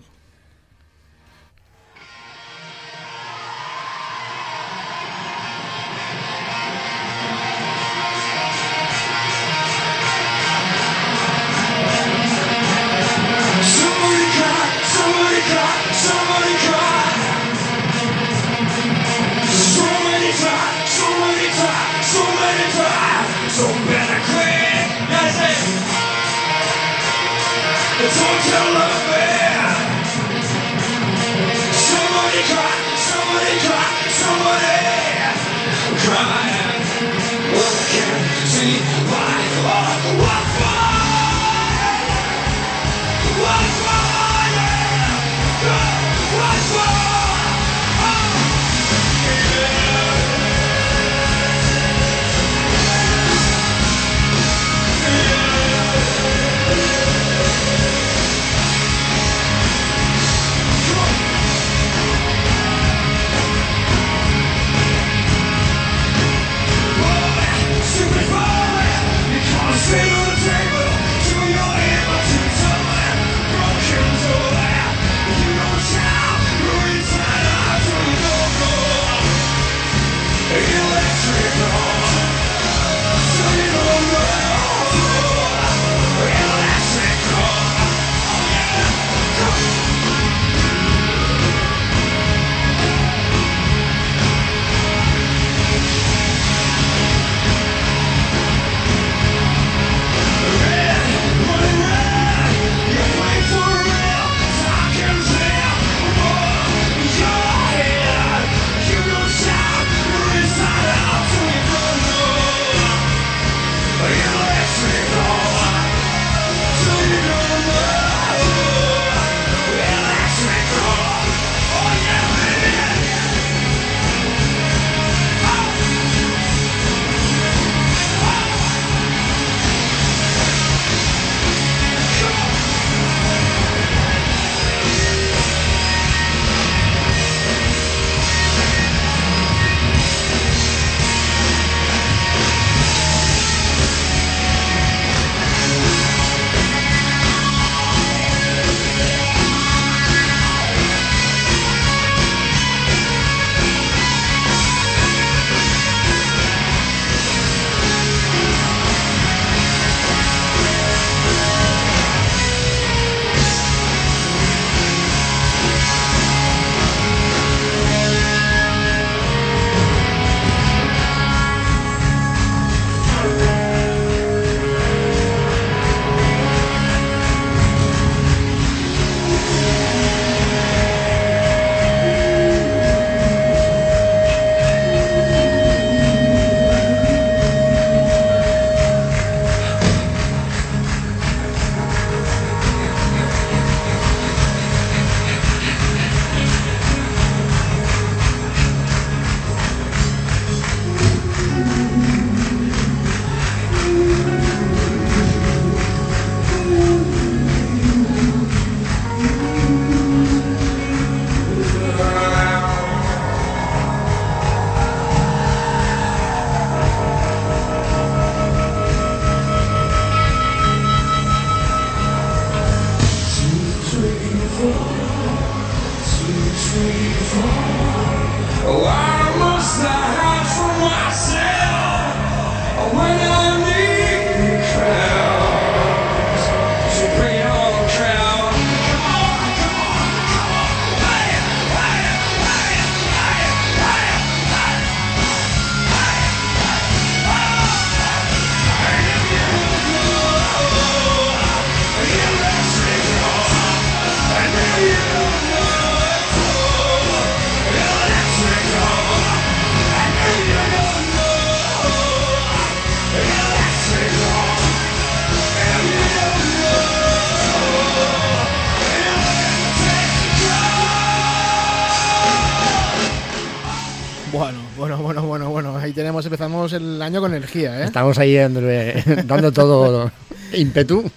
Año con energía, ¿eh? Estamos ahí dándole- dando todo ímpetu.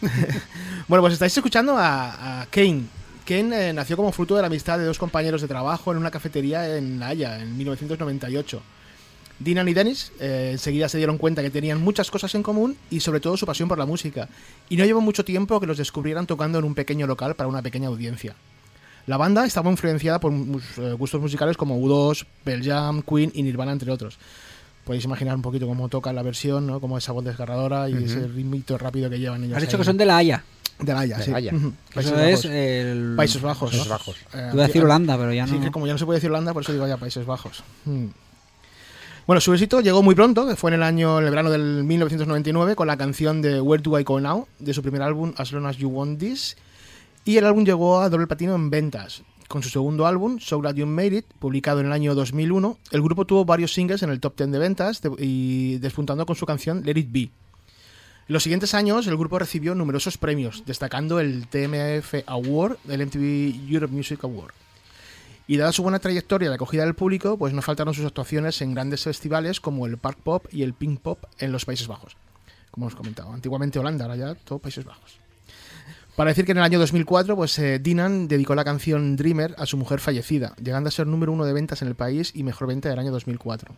Bueno, pues estáis escuchando a, a Kane. Kane eh, nació como fruto de la amistad de dos compañeros de trabajo en una cafetería en La Haya, en 1998. Dinan y Dennis eh, enseguida se dieron cuenta que tenían muchas cosas en común y sobre todo su pasión por la música. Y no llevó mucho tiempo que los descubrieran tocando en un pequeño local para una pequeña audiencia. La banda estaba influenciada por eh, gustos musicales como U2, Pearl Jam, Queen y Nirvana, entre otros. Podéis imaginar un poquito cómo toca la versión, ¿no? Como esa voz desgarradora y ese ritmito rápido que llevan ellos. Has dicho ahí. que son de La Haya. De La Haya, De sí. La Haya. Ujú. Eso Países es Bajos. el- Países Bajos. Países ¿no? Bajos. Eh, Te iba a decir Holanda, pero ya Sí, no. que como ya no se puede decir Holanda, por eso digo ya Países Bajos. Bueno, su éxito llegó muy pronto, que fue en el año, en el verano del 1999, con la canción de Where Do I Go Now, de su primer álbum As Long As You Want This. Y el álbum llegó a doble platino en ventas. Con su segundo álbum, So Glad You Made It, publicado en el año 2001, el grupo tuvo varios singles en el top 10 de ventas y despuntando con su canción Let It Be. En los siguientes años, el grupo recibió numerosos premios, destacando el TMF Award del MTV Europe Music Award. Y dada su buena trayectoria de acogida del público, pues no faltaron sus actuaciones en grandes festivales como el Park Pop y el Pink Pop en los Países Bajos. Como os comentaba, antiguamente Holanda, ahora ya todo Países Bajos. Para decir que en el año 2004, pues eh, Dinan dedicó la canción Dreamer a su mujer fallecida, llegando a ser número uno de ventas en el país y mejor venta del año 2004.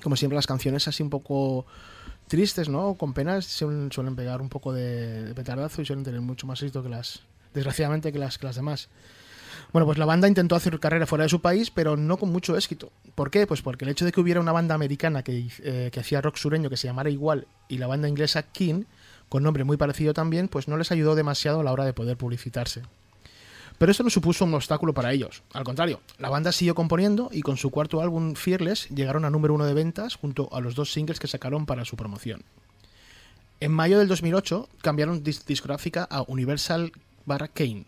Como siempre, las canciones así un poco tristes, ¿no? Con penas, suelen, pegar un poco de, de petardazo y suelen tener mucho más éxito que las, desgraciadamente, que las, que las demás. Bueno, pues la banda intentó hacer carrera fuera de su país, pero no con mucho éxito. ¿Por qué? Pues porque el hecho de que hubiera una banda americana que, eh, que hacía rock sureño que se llamara igual y la banda inglesa King, con nombre muy parecido también, pues no les ayudó demasiado a la hora de poder publicitarse. Pero esto no supuso un obstáculo para ellos. Al contrario, la banda siguió componiendo y con su cuarto álbum Fearless llegaron a número uno de ventas junto a los dos singles que sacaron para su promoción. En mayo del 2008 cambiaron dis- discográfica a Universal barra Kane.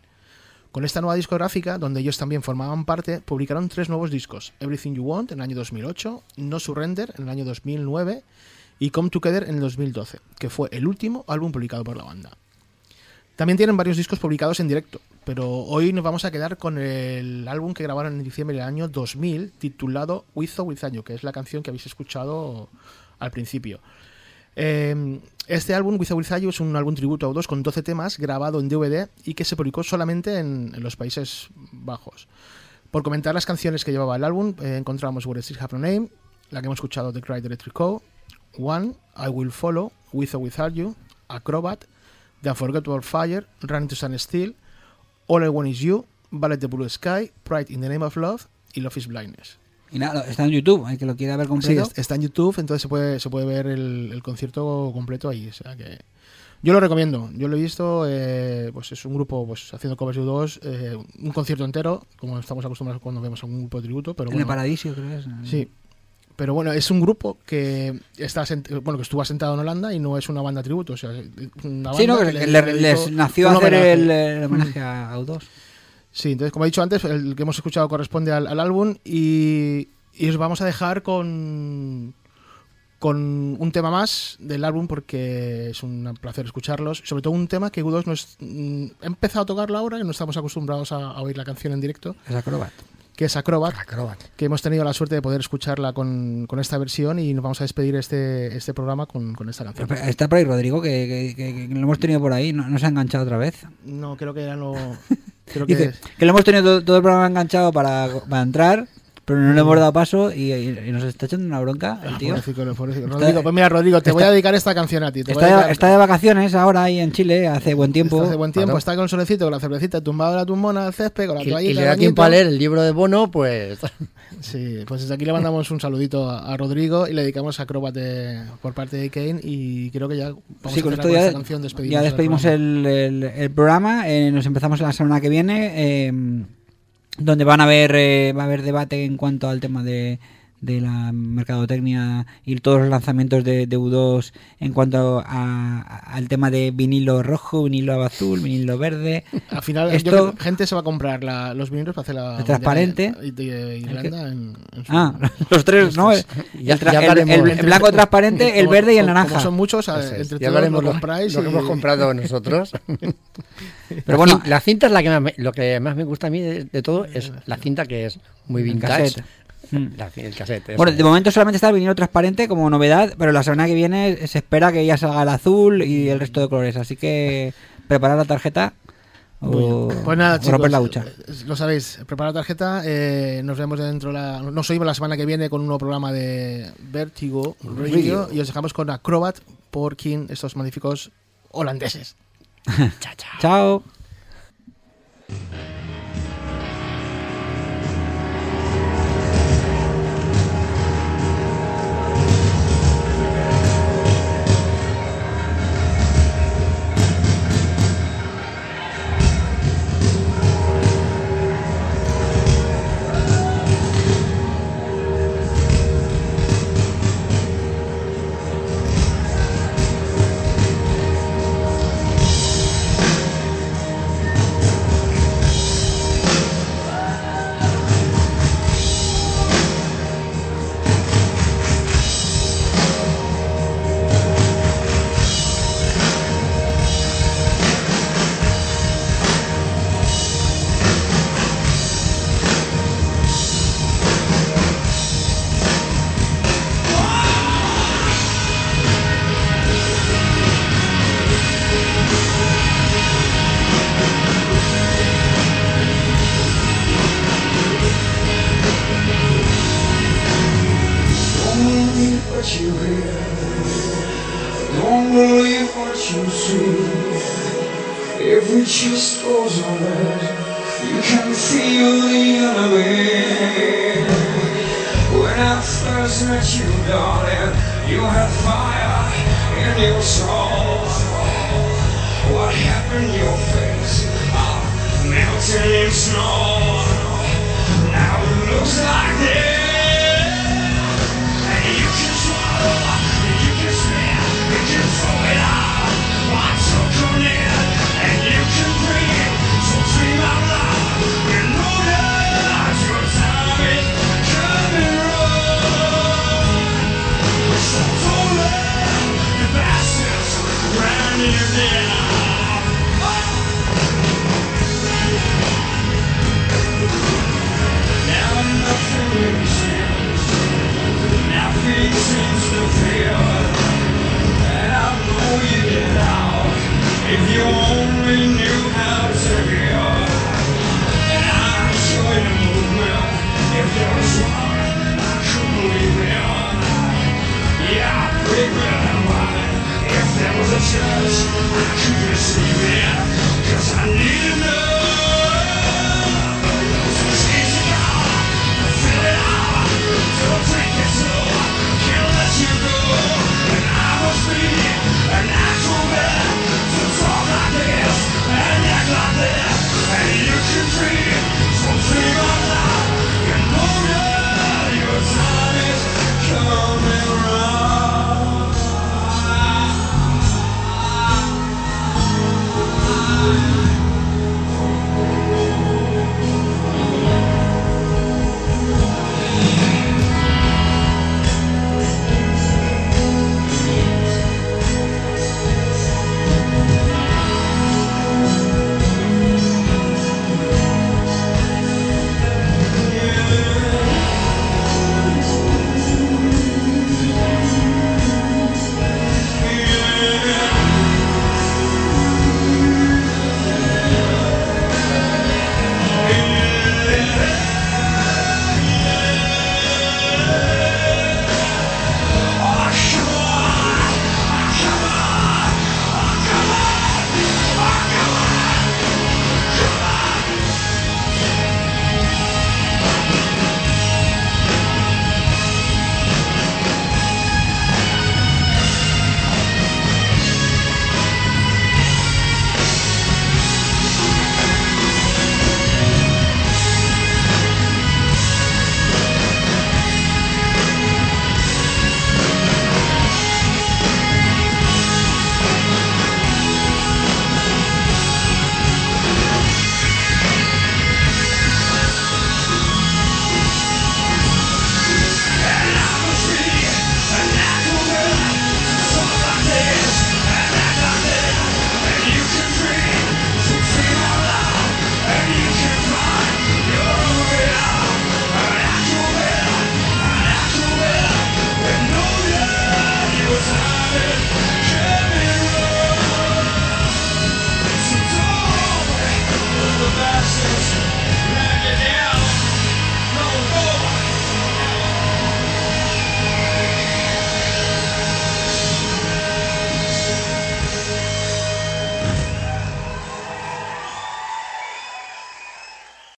Con esta nueva discográfica, donde ellos también formaban parte, publicaron tres nuevos discos: Everything You Want en el año 2008, No Surrender en el año 2009 y Come Together en el 2012, que fue el último álbum publicado por la banda. También tienen varios discos publicados en directo, pero hoy nos vamos a quedar con el álbum que grabaron en diciembre del año 2000, titulado With or Without You, que es la canción que habéis escuchado al principio. Eh, este álbum, With Without You, es un álbum tributo a U2 con 12 temas grabado en DVD y que se publicó solamente en, los Países Bajos. Por comentar las canciones que llevaba el álbum, eh, encontramos Where Street Have No Name, la que hemos escuchado, The Cry the Electric Co., One, I Will Follow, With or Without You, Acrobat, The Unforgettable Fire, Run to Stand Still, All I Want Is You, Ballet the Blue Sky, Pride in the Name of Love y Love is Blindness. Y nada, está en YouTube, el que lo quiera ver completo. es- está en YouTube, entonces se puede, se puede ver el, el concierto completo ahí. O sea que yo lo recomiendo. Yo lo he visto, eh, pues es un grupo pues haciendo covers de U2, eh, un concierto entero, como estamos acostumbrados cuando vemos a un grupo de tributo. Pero en bueno, el Paradiso, creo que es. Sí. Pero bueno, es un grupo que está bueno que estuvo asentado en Holanda y no es una banda tributo. O sea, Sí, no, que que le- les nació hacer el, el homenaje a U2. Sí, entonces, como he dicho antes, el que hemos escuchado corresponde al, al álbum y, y os vamos a dejar con, con un tema más del álbum porque es un placer escucharlos. Sobre todo un tema que U2 no es, mm, he empezado a tocarlo ahora, que no estamos acostumbrados a, a oír la canción en directo. Es Acrobat. Que es Acrobat, que hemos tenido la suerte de poder escucharla con, con esta versión y nos vamos a despedir este, este programa con, con esta canción. Pero Está por ahí Rodrigo, que, que- que- que lo hemos tenido por ahí, no, no se ha enganchado otra vez. No, creo que ya no... Creo que Dice que lo hemos tenido todo, todo el programa enganchado para, para entrar, pero no le hemos dado paso y, y- y nos está echando una bronca el tío. Pobrecito, pobrecito. Está- Rodrigo, pues mira, Rodrigo, te voy a dedicar esta canción a ti. Te voy a Está, dedicar- de, está de vacaciones ahora ahí en Chile, hace buen tiempo. Está hace buen tiempo, Claro. está con el solecito, con la cervecita, tumbado en la tumbona al césped, con la Y, toallita. y le de da tiempo a leer el libro de Bono, pues. Sí, pues desde aquí le mandamos un saludito a, a Rodrigo y le dedicamos a Acróbate por parte de Kane y creo que ya vamos Sí, a con esto ya, esta canción, despedimos ya el despedimos programa. el, el- el programa. eh, nos empezamos la semana que viene, eh, donde van a haber eh, va a haber debate en cuanto al tema de, de la mercadotecnia y todos los lanzamientos de, de U2 en cuanto a- a- al tema de vinilo rojo, vinilo azul, vinilo verde. Al final, yo Esto- creo que gente se va a comprar la- los vinilos para hacer la. El transparente. de Irlanda en, en su- Ah, los tres, ¿no? El, Ya- el ya el- hablaremos. el- el blanco transparente, el verde y el naranja. Como son muchos, entre Ya todos hablaremos lo compráis. lo que y- hemos comprado nosotros. Pero bueno, la cinta es la que más me, lo que más me gusta a mí de, de todo es la cinta que es muy vintage. La- el cassette. Bueno, eso. de momento solamente está el vinilo transparente como novedad, pero la semana que viene se espera que ya salga el azul y el resto de colores. Así que preparar la tarjeta o, Pues nada, o chicos, romper la hucha. eh, lo sabéis, preparad la tarjeta, eh, nos vemos dentro la, nos oímos la semana que viene con un nuevo programa de Vertigo Radio, Radio. y os dejamos con Acrobat por King, estos magníficos holandeses. Chao. Don't